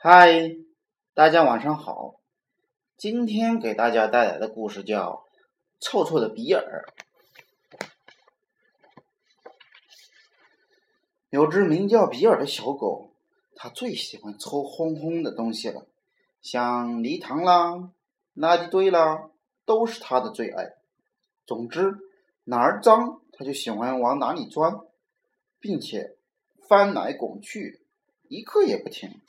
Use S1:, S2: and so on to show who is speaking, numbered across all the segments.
S1: 嗨，大家晚上好。今天给大家带来的故事叫《臭臭的比尔》。有只名叫比尔的小狗，它最喜欢臭烘烘的东西了，像泥塘啦、垃圾堆啦，都是它的最爱。总之，哪儿脏，它就喜欢往哪里钻，并且翻来滚去，一刻也不停。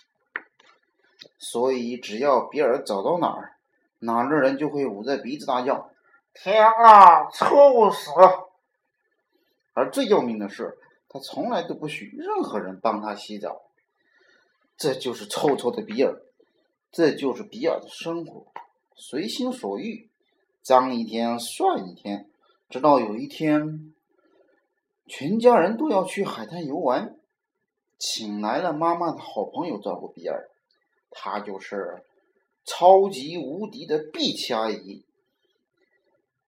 S1: 所以，只要比尔走到哪儿，哪儿的人就会捂着鼻子大叫：“天啊，臭死了！”而最要命的是，他从来都不许任何人帮他洗澡。这就是臭臭的比尔，这就是比尔的生活，随心所欲，脏一天算一天。直到有一天，全家人都要去海滩游玩，请来了妈妈的好朋友照顾比尔。她就是超级无敌的碧琪阿姨。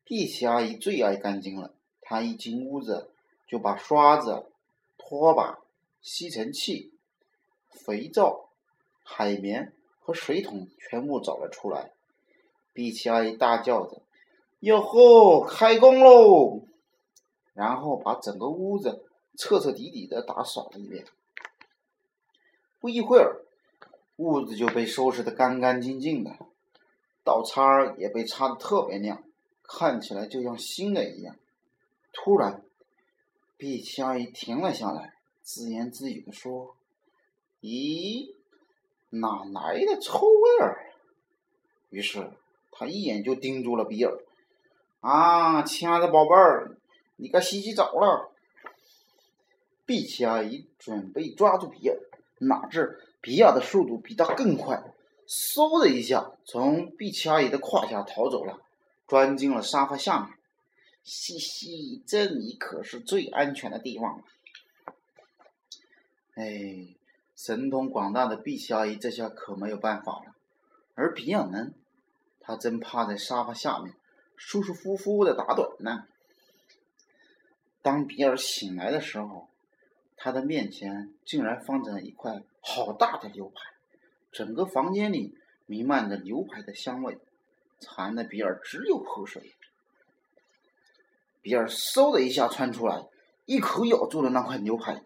S1: 碧琪阿姨最爱干净了，她一进屋子就把刷子、拖把、吸尘器、肥皂、海绵和水桶全部找了出来。碧琪阿姨大叫着：“哟吼，开工喽！”然后把整个屋子彻彻底底的打扫了一遍。不一会儿。屋子就被收拾得干干净净的，道叉也被擦得特别亮，看起来就像新的一样。突然，碧琪阿姨停了下来，自言自语地说：“咦，哪来的臭味儿？”于是，她一眼就盯住了比尔。“啊，亲爱的宝贝儿，你该洗洗澡了。”碧琪阿姨准备抓住比尔，哪知。比尔的速度比他更快，嗖的一下从碧琪阿姨的胯下逃走了，钻进了沙发下面。嘻嘻，这里可是最安全的地方了。哎，神通广大的碧琪阿姨这下可没有办法了。而比尔呢，他正趴在沙发下面，舒舒服服的打盹呢。当比尔醒来的时候，他的面前竟然放着一块。好大的牛排，整个房间里弥漫着牛排的香味，馋的比尔直流口水。比尔嗖的一下窜出来，一口咬住了那块牛排。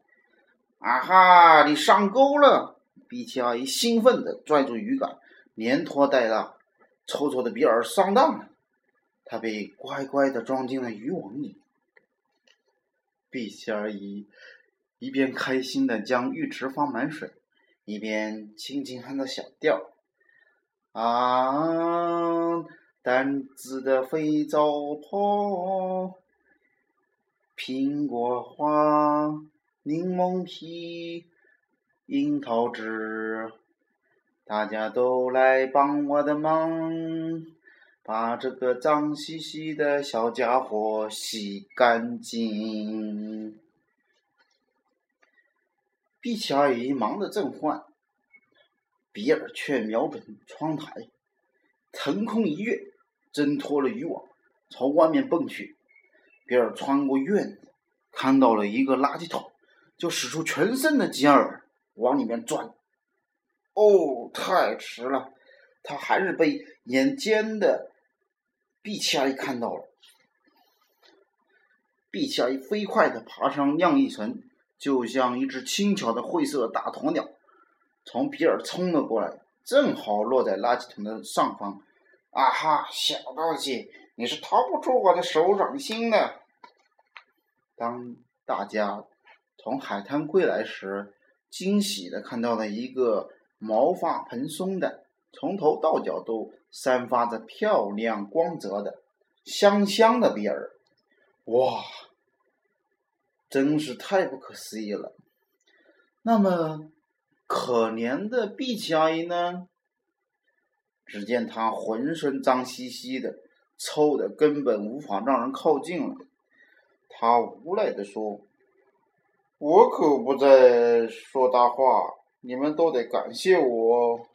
S1: 啊哈，你上钩了！比奇阿姨兴奋地拽住鱼竿，连拖带拉，臭臭的比尔上当了。他被乖乖地装进了渔网里。比奇阿姨一边开心地将浴池放满水。一边轻轻哼着小调，啊，单子的肥皂泡，苹果花，柠檬皮，樱桃汁，大家都来帮我的忙，把这个脏兮兮的小家伙洗干净。碧琪阿姨忙得正欢，比尔却瞄准窗台，腾空一跃，挣脱了渔网，朝外面蹦去。比尔穿过院子，看到了一个垃圾桶，就使出全身的劲儿往里面钻。哦，太迟了，他还是被眼尖的碧琪阿姨看到了。碧琪阿姨飞快地爬上晾衣绳。就像一只轻巧的灰色大鸵鸟，从比尔冲了过来，正好落在垃圾桶的上方。啊哈，小东西，你是逃不出我的手掌心的！当大家从海滩归来时，惊喜的看到了一个毛发蓬松的、从头到脚都散发着漂亮光泽的、香香的比尔。哇！真是太不可思议了。那么，可怜的碧琪阿姨呢？只见她浑身脏兮兮的，臭的根本无法让人靠近了。她无奈的说：“我可不在说大话，你们都得感谢我。”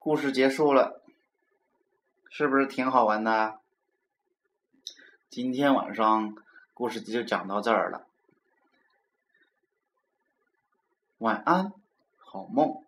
S1: 故事结束了，是不是挺好玩的？今天晚上故事就讲到这儿了。晚安，好梦。